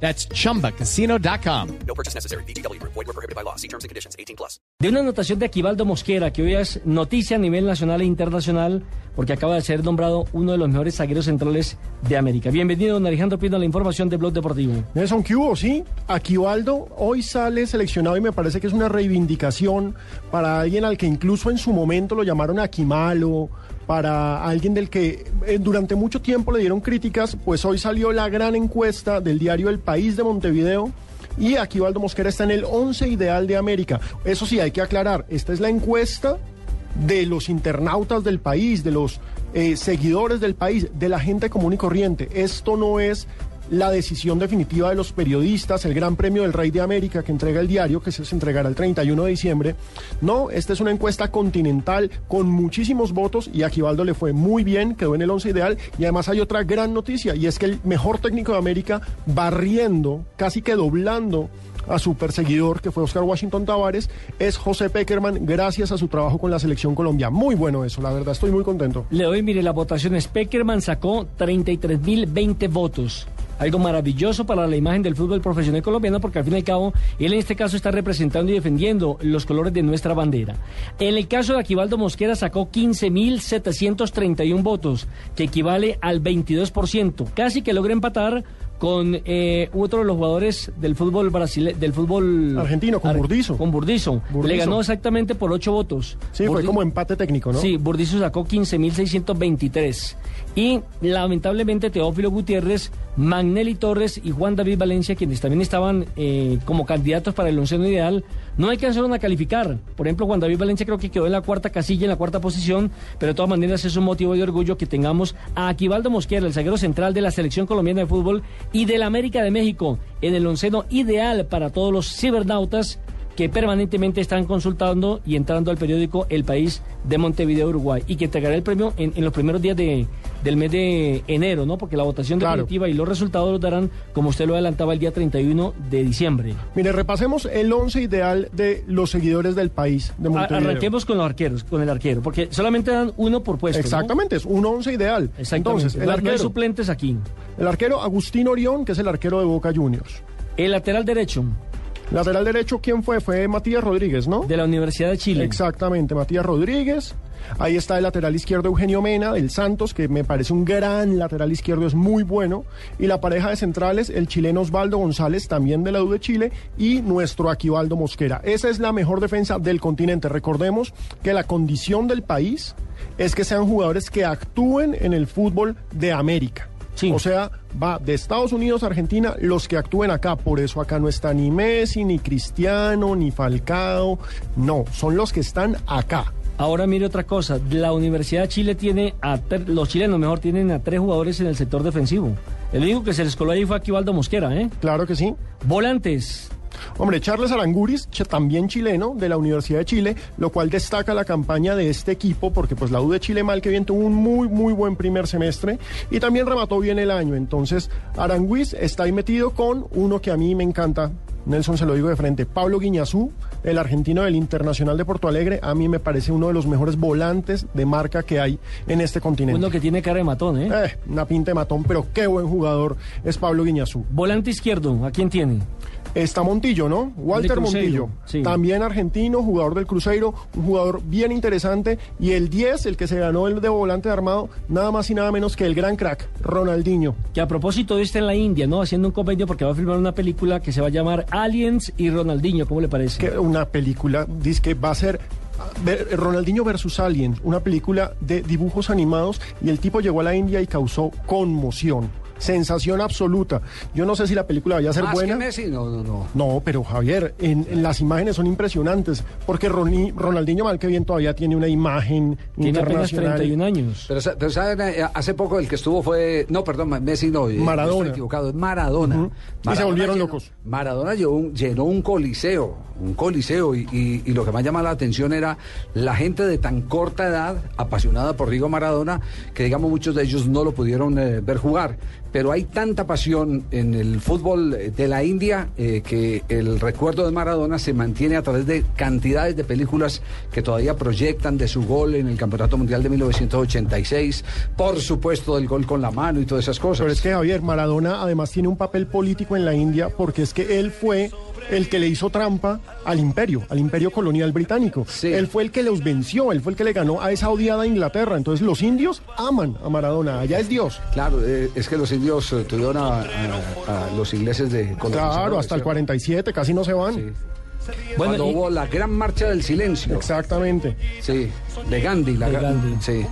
That's chumbacasino.com. No purchase necessary. BGW. Void were prohibited by law. See terms and conditions. 18 plus. De una anotación de Aquivaldo Mosquera, que hoy es noticia a nivel nacional e internacional, porque acaba de ser nombrado uno de los mejores zagueros centrales de América. Bienvenido, don Alejandro Pino, a la información de Blog Deportivo. Nelson, ¿qué hubo? Sí, Aquivaldo hoy sale seleccionado y me parece que es una reivindicación para alguien al que incluso en su momento lo llamaron Aquimalo, para alguien del que eh, durante mucho tiempo le dieron críticas, pues hoy salió la gran encuesta del diario El País de Montevideo. Y Aquivaldo Mosquera está en el 11 ideal de América. Eso sí, hay que aclarar, esta es la encuesta de los internautas del país, de los eh, seguidores del país, de la gente común y corriente. Esto no es la decisión definitiva de los periodistas, el Gran Premio del Rey de América que entrega el diario, que se entregará el 31 de diciembre. No, esta es una encuesta continental con muchísimos votos y a Aquivaldo le fue muy bien, quedó en el 11 ideal y además hay otra gran noticia y es que el mejor técnico de América barriendo, casi que doblando a su perseguidor, que fue Oscar Washington Tavares, es José Peckerman, gracias a su trabajo con la selección Colombia. Muy bueno eso, la verdad, estoy muy contento. Le doy, mire, la votación. Peckerman sacó 33.020 votos. Algo maravilloso para la imagen del fútbol profesional colombiano, porque al fin y al cabo, él en este caso está representando y defendiendo los colores de nuestra bandera. En el caso de Aquivaldo Mosquera sacó 15.731 votos, que equivale al 22%. Casi que logra empatar con eh, otro de los jugadores del fútbol brasileño, del fútbol argentino, con Burdizo. Con Burdizo. Le ganó exactamente por ocho votos. Sí, fue como empate técnico, ¿no? Sí, Burdizo sacó 15.623. Y lamentablemente Teófilo Gutiérrez, Magnelli Torres y Juan David Valencia, quienes también estaban eh, como candidatos para el onceno ideal, no alcanzaron a calificar. Por ejemplo, Juan David Valencia creo que quedó en la cuarta casilla, en la cuarta posición, pero de todas maneras es un motivo de orgullo que tengamos a Aquivaldo Mosquera, el zaguero central de la selección colombiana de fútbol y del América de México, en el onceno ideal para todos los cibernautas que permanentemente están consultando y entrando al periódico El País de Montevideo, Uruguay, y que entregará el premio en, en los primeros días de, del mes de enero, ¿no? Porque la votación Claro. definitiva y los resultados los darán, como usted lo adelantaba, el día 31 de diciembre. Mire, repasemos el once ideal de los seguidores del país de Montevideo. Arranquemos con los arqueros, con el arquero, porque solamente dan uno por puesto. ¿no? Exactamente, es un once ideal. Exactamente. Entonces, el No- no hay arquero, suplentes aquí. el arquero Agustín Orión, que es el arquero de Boca Juniors. El lateral derecho Lateral derecho, ¿quién fue? Fue Matías Rodríguez, ¿no? de la Universidad de Chile. Exactamente, Matías Rodríguez. Ahí está el lateral izquierdo Eugenio Mena del Santos, que me parece un gran lateral izquierdo, es muy bueno. Y la pareja de centrales, el chileno Osvaldo González, también de la U de Chile, y nuestro Aquivaldo Mosquera. Esa es la mejor defensa del continente. Recordemos que la condición del país es que sean jugadores que actúen en el fútbol de América. Sí. O sea, va de Estados Unidos a Argentina los que actúen acá. Por eso acá no está ni Messi, ni Cristiano, ni Falcao. No, son los que están acá. Ahora mire otra cosa, la Universidad de Chile tiene a tre- los chilenos mejor tienen a tres jugadores en el sector defensivo. El único que se les coló ahí fue Aquivaldo Mosquera, ¿eh? Claro que sí. Volantes, Hombre, Charles Aranguris, también chileno de la Universidad de Chile, lo cual destaca la campaña de este equipo, porque pues la U de Chile mal que bien tuvo un muy, muy buen primer semestre y también remató bien el año. Entonces, Aranguis está ahí metido con uno que a mí me encanta. Nelson se lo digo de frente, Pablo Guiñazú, el argentino del Internacional de Porto Alegre, a mí me parece uno de los mejores volantes de marca que hay en este continente. uno que tiene cara de matón, ¿eh? Eh, una pinta de matón, pero qué buen jugador es Pablo Guiñazú. Volante izquierdo, ¿a quién tiene? Está Montillo, ¿no? Walter Montillo. sí. También argentino, jugador del Cruzeiro, un jugador bien interesante. Y el 10, el que se ganó el de volante de armado, nada más y nada menos que el gran crack, Ronaldinho. Que a propósito de está en la India, ¿no? Haciendo un convenio porque va a filmar una película que se va a llamar Aliens y Ronaldinho, ¿cómo le parece? Que una película, dice que va a ser Ronaldinho versus Aliens, una película de dibujos animados. Y el tipo llegó a la India y causó conmoción. Sensación absoluta. Yo no sé si la película vaya a ser Más buena. que Messi, no, no, no. No, pero Javier, en, en las imágenes son impresionantes, porque Roni- Ronaldinho mal que bien todavía tiene una imagen Tiene apenas internacional. 31 años. Pero, sa- pero saben, eh, hace poco el que estuvo fue, no, perdón, Messi no, eh, Maradona. estoy equivocado, es Maradona. Y se volvieron llenó- locos. Maradona llenó un, llenó un coliseo. Un coliseo y, lo que más llama la atención era la gente de tan corta edad, apasionada por Diego Maradona, que digamos muchos de ellos no lo pudieron eh, ver jugar. Pero hay tanta pasión en el fútbol eh, de la India eh, que el recuerdo de Maradona se mantiene a través de cantidades de películas que todavía proyectan de su gol en el Campeonato Mundial de 1986, por supuesto del gol con la mano y todas esas cosas. Pero es que Javier, Maradona además tiene un papel político en la India porque es que él fue el que le hizo trampa al imperio, al imperio colonial británico. Sí. Él fue el que los venció, él fue el que le ganó a esa odiada Inglaterra. Entonces los indios aman a Maradona, allá es Dios. Claro, eh, es que los indios eh, tuvieron a, a- a los ingleses de Claro, colonizadores, hasta el ¿sí? 47, casi no se van. Sí. Bueno, Cuando y- hubo la gran marcha del silencio. Exactamente. Sí, de Gandhi. La, De Gandhi. Sí,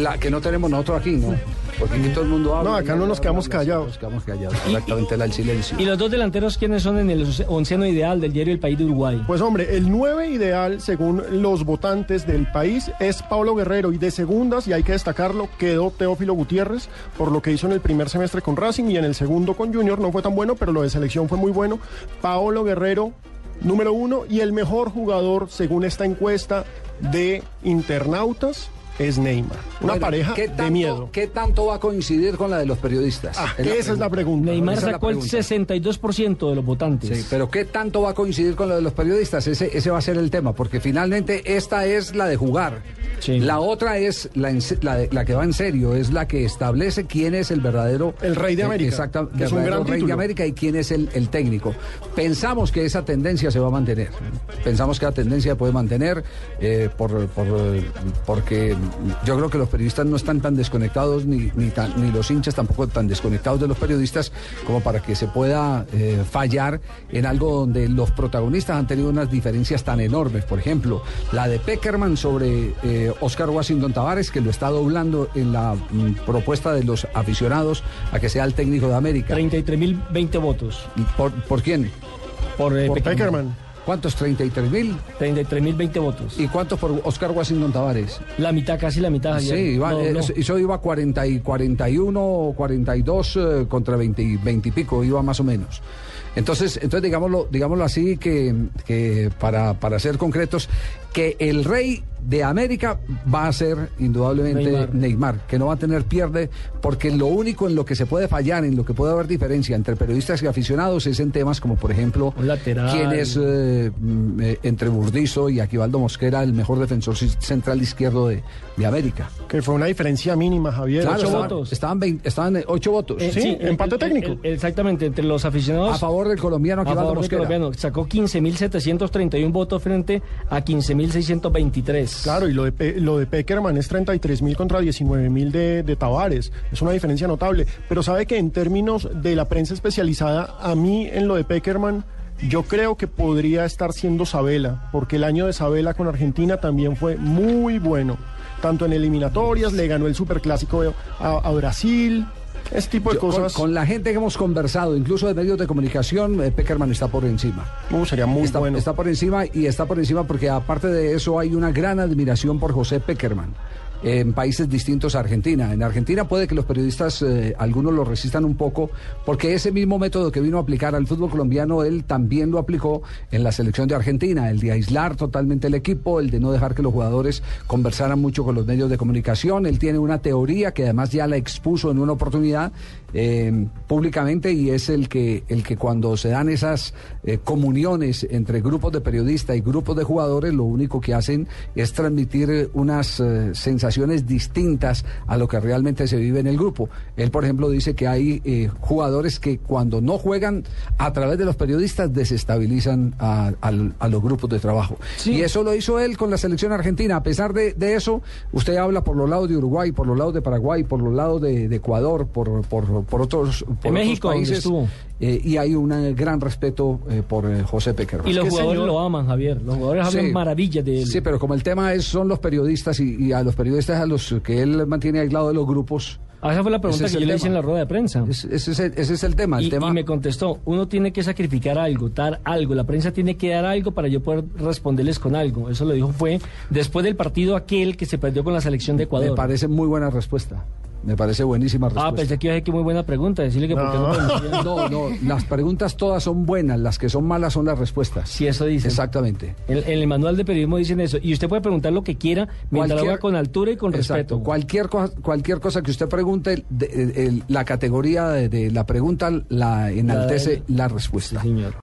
la que no tenemos nosotros aquí, ¿no? Porque aquí todo el mundo habla. No, acá no habla, nos quedamos callados. Nos quedamos callados, exactamente, la del silencio. ¿Y los dos delanteros quiénes son en el onceno ideal del diario El País de Uruguay? Pues hombre, el 9 ideal, según los votantes del país, es Pablo Guerrero. Y de segundas, y hay que destacarlo, quedó Teófilo Gutiérrez, por lo que hizo en el primer semestre con Racing y en el segundo con Junior. No fue tan bueno, pero lo de selección fue muy bueno. Pablo Guerrero, número uno. Y el mejor jugador, según esta encuesta de internautas, es Neymar. Una Bueno, pareja ¿qué de miedo. ¿Qué tanto va a coincidir con la de los periodistas? Ah, Es la esa es la pregunta. Neymar esa la sacó el pregunta. 62% de los votantes. Sí, pero ¿qué tanto va a coincidir con lo de los periodistas? Ese, ese va a ser el tema, porque finalmente esta es la de jugar. Sí. La otra es la, la, de- la que va en serio, es la que establece quién es el verdadero... El rey de eh, América, Exacto, que es un verdadero gran rey de. América y quién es el, el técnico. Pensamos que esa tendencia se va a mantener. Pensamos que la tendencia puede mantener eh, por, por, porque yo creo que los periodistas no están tan desconectados, ni, ni, tan- ni los hinchas tampoco tan desconectados de los periodistas como para que se pueda eh, fallar en algo donde los protagonistas han tenido unas diferencias tan enormes. Por ejemplo, la de Peckerman sobre eh, Oscar Washington Tavares, que lo está doblando en la mm, propuesta de los aficionados a que sea el técnico de América. 33.020 votos ¿Por, por quién? por, eh, Por Peckerman. Peckerman. ¿Cuántos? ¿33 mil? 33.020 votos. ¿Y cuántos por Oscar Washington Tavares? La mitad, casi la mitad. Sí, Javier. iba, No, eh, no. eso iba 40 y 41 o 42 eh, contra 20, y 20 y pico, iba más o menos. Entonces, entonces digámoslo, digámoslo así, que, que para, para ser concretos, que el rey de América va a ser indudablemente Neymar. Neymar. que no va a tener pierde, porque lo único en lo que se puede fallar, en lo que puede haber diferencia entre periodistas y aficionados es en temas como, por ejemplo, quién es eh, mm, eh, entre Burdizo y Aquivaldo Mosquera el mejor defensor central izquierdo de, de América. Que fue una diferencia mínima, Javier. Claro, Ocho estaban, votos. Estaban, 20 estaban eh, ocho votos. Eh, Sí, empate técnico. el- exactamente, entre los aficionados. a favor del colombiano a favor del colombiano. Sacó 15.731 votos frente a 15.623. Claro, y lo de, Pe- lo de Peckerman es 33 mil contra 19 mil de, de Tavares. Es una diferencia notable. Pero sabe que en términos de la prensa especializada, a mí en lo de Peckerman, yo creo que podría estar siendo Sabela, porque el año de Sabela con Argentina también fue muy bueno. Tanto en eliminatorias, le ganó el superclásico a, a Brasil, ese tipo de Yo, con, cosas. con la gente que hemos conversado, incluso de medios de comunicación, eh, Peckerman está por encima. Uh, sería muy está, bueno. está por encima y está por encima porque aparte de eso hay una gran admiración por José Peckerman. En países distintos a Argentina. En Argentina puede que los periodistas, eh, algunos lo resistan un poco, porque ese mismo método que vino a aplicar al fútbol colombiano, él también lo aplicó en la selección de Argentina, el de aislar totalmente el equipo, el de no dejar que los jugadores conversaran mucho con los medios de comunicación. Él tiene una teoría que además ya la expuso en una oportunidad eh, públicamente y es el que, el que cuando se dan esas eh, comuniones entre grupos de periodistas y grupos de jugadores, lo único que hacen es transmitir unas eh, sensaciones distintas a lo que realmente se vive en el grupo. Él, por ejemplo, dice que hay eh, jugadores que cuando no juegan a través de los periodistas desestabilizan a, los grupos de trabajo. Sí. Y eso lo hizo él con la selección argentina. A pesar de, de eso, usted habla por los lados de Uruguay, por los lados de Paraguay, por los lados de, de Ecuador, por, por, por otros, por otros México, donde países. estuvo. eh, y hay un gran respeto eh, por eh, José Peckerman. Y los jugadores señor- lo aman, Javier. Los jugadores hablan Sí. maravillas de él. Sí, pero como el tema es, son los periodistas y, y a los periodistas a los que él mantiene aislado de los grupos, Ah, esa fue la pregunta es que yo le hice en la rueda de prensa. es- ese, es el, ese es el tema. El Y, tema y me contestó, uno tiene que sacrificar algo, dar algo, la prensa tiene que dar algo para yo poder responderles con algo. Eso lo dijo fue después del partido aquel que se perdió con la selección de me Ecuador. parece muy buena respuesta. Me parece buenísima respuesta. Ah, pensé que iba a decir que muy buena pregunta. Decirle que por qué no. No, no, las preguntas todas son buenas, las que son malas son las respuestas. Si eso dice. Exactamente. En, en el manual de periodismo dicen eso. Y usted puede preguntar lo que quiera mientras lo haga con altura y con Exacto. respeto. Cualquier cosa, cualquier cosa que usted pregunte, de- la categoría de, de la pregunta la enaltece la, respuesta. Sí, señor.